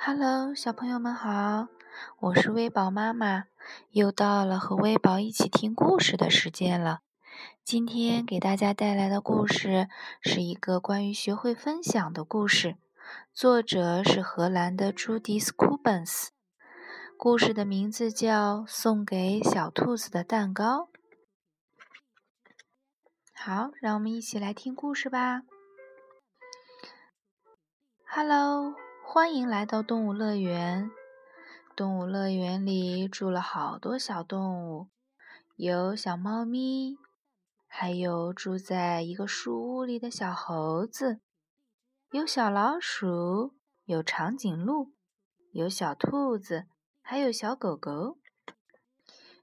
Hello，小朋友们好，我是微宝妈妈，又到了和微宝一起听故事的时间了。今天给大家带来的故事是一个关于学会分享的故事，作者是荷兰的朱迪斯·库本斯。故事的名字叫《送给小兔子的蛋糕》。好，让我们一起来听故事吧。Hello，欢迎来到动物乐园。动物乐园里住了好多小动物，有小猫咪，还有住在一个树屋里的小猴子，有小老鼠，有长颈鹿，有小兔子。还有小狗狗。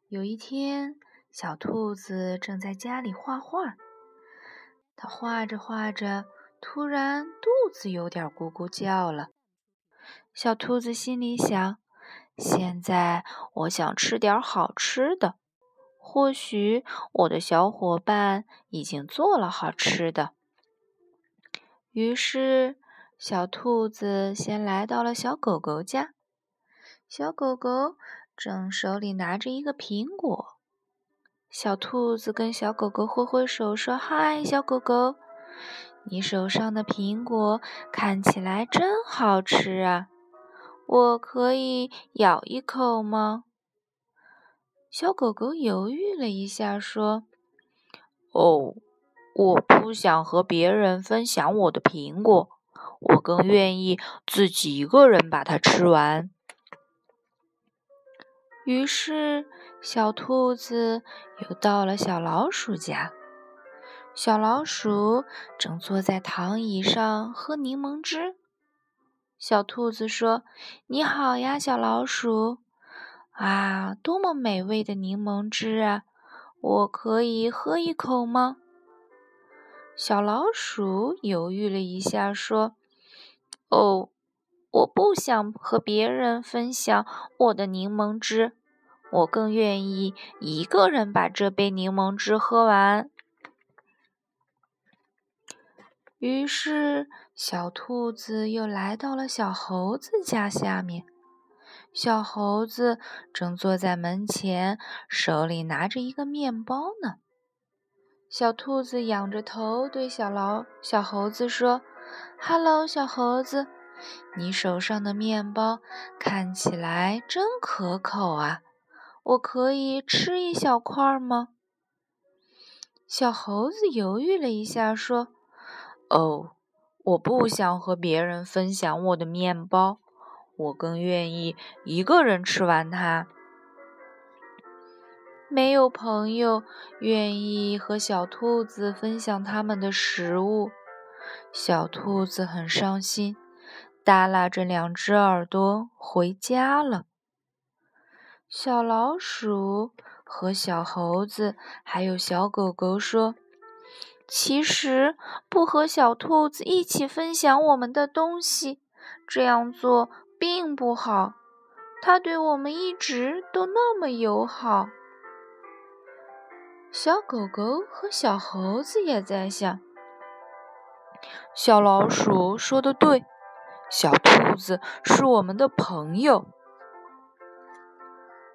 有一天，小兔子正在家里画画。它画着画着，突然肚子有点咕咕叫了。小兔子心里想：现在我想吃点好吃的。或许我的小伙伴已经做了好吃的。于是，小兔子先来到了小狗狗家。小狗狗正手里拿着一个苹果，小兔子跟小狗狗挥挥手说：“嗨，小狗狗，你手上的苹果看起来真好吃啊，我可以咬一口吗？”小狗狗犹豫了一下，说：“哦，我不想和别人分享我的苹果，我更愿意自己一个人把它吃完。”于是，小兔子又到了小老鼠家。小老鼠正坐在躺椅上喝柠檬汁。小兔子说：“你好呀，小老鼠！啊，多么美味的柠檬汁啊！我可以喝一口吗？”小老鼠犹豫了一下，说：“哦。”我不想和别人分享我的柠檬汁，我更愿意一个人把这杯柠檬汁喝完。于是，小兔子又来到了小猴子家下面。小猴子正坐在门前，手里拿着一个面包呢。小兔子仰着头对小老小猴子说：“Hello，小猴子。”你手上的面包看起来真可口啊！我可以吃一小块吗？小猴子犹豫了一下，说：“哦，我不想和别人分享我的面包，我更愿意一个人吃完它。”没有朋友愿意和小兔子分享他们的食物，小兔子很伤心。耷拉着两只耳朵回家了。小老鼠和小猴子还有小狗狗说：“其实不和小兔子一起分享我们的东西，这样做并不好。它对我们一直都那么友好。”小狗狗和小猴子也在想：“小老鼠说的对。”小兔子是我们的朋友。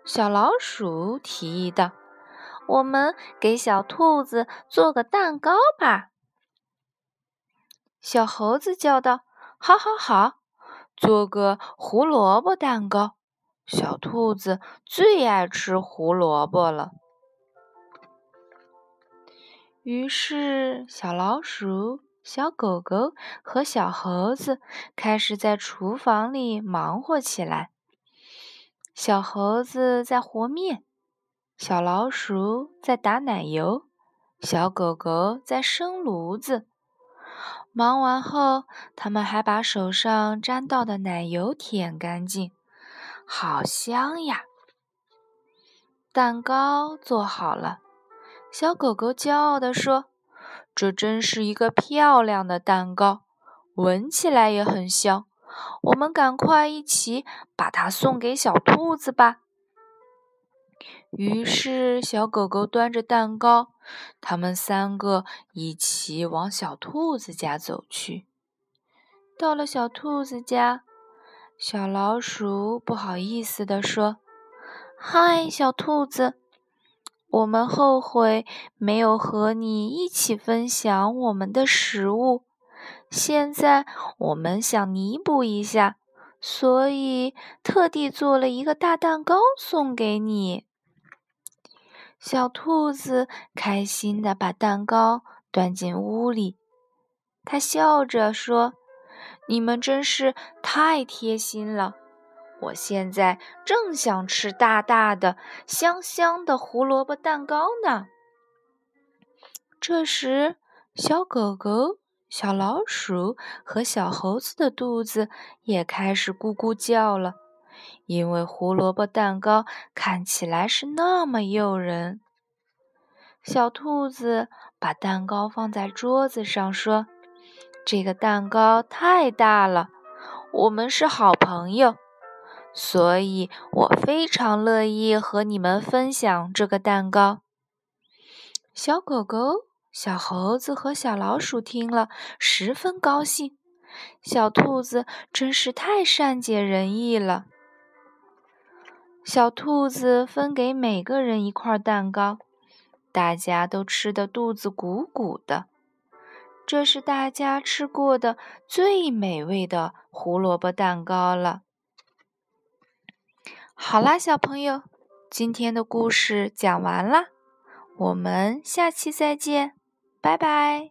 小老鼠提议道：“我们给小兔子做个蛋糕吧。”小猴子叫道：“好，好，好，做个胡萝卜蛋糕。”小兔子最爱吃胡萝卜了。于是，小老鼠。小狗狗和小猴子开始在厨房里忙活起来。小猴子在和面，小老鼠在打奶油，小狗狗在生炉子。忙完后，他们还把手上沾到的奶油舔干净，好香呀！蛋糕做好了，小狗狗骄傲地说。这真是一个漂亮的蛋糕，闻起来也很香。我们赶快一起把它送给小兔子吧。于是，小狗狗端着蛋糕，他们三个一起往小兔子家走去。到了小兔子家，小老鼠不好意思地说：“嗨，小兔子，我们后悔没有和你一起分享我们的食物。现在我们想弥补一下，所以特地做了一个大蛋糕送给你。”小兔子开心地把蛋糕端进屋里，它笑着说：“你们真是太贴心了！我现在正想吃大大的、香香的胡萝卜蛋糕呢。”这时，小狗狗、小老鼠和小猴子的肚子也开始咕咕叫了。因为胡萝卜蛋糕看起来是那么诱人，小兔子把蛋糕放在桌子上，说：“这个蛋糕太大了，我们是好朋友，所以我非常乐意和你们分享这个蛋糕。”小狗狗、小猴子和小老鼠听了，十分高兴。小兔子真是太善解人意了。小兔子分给每个人一块蛋糕，大家都吃得肚子鼓鼓的。这是大家吃过的最美味的胡萝卜蛋糕了。好啦，小朋友，今天的故事讲完啦，我们下期再见，拜拜。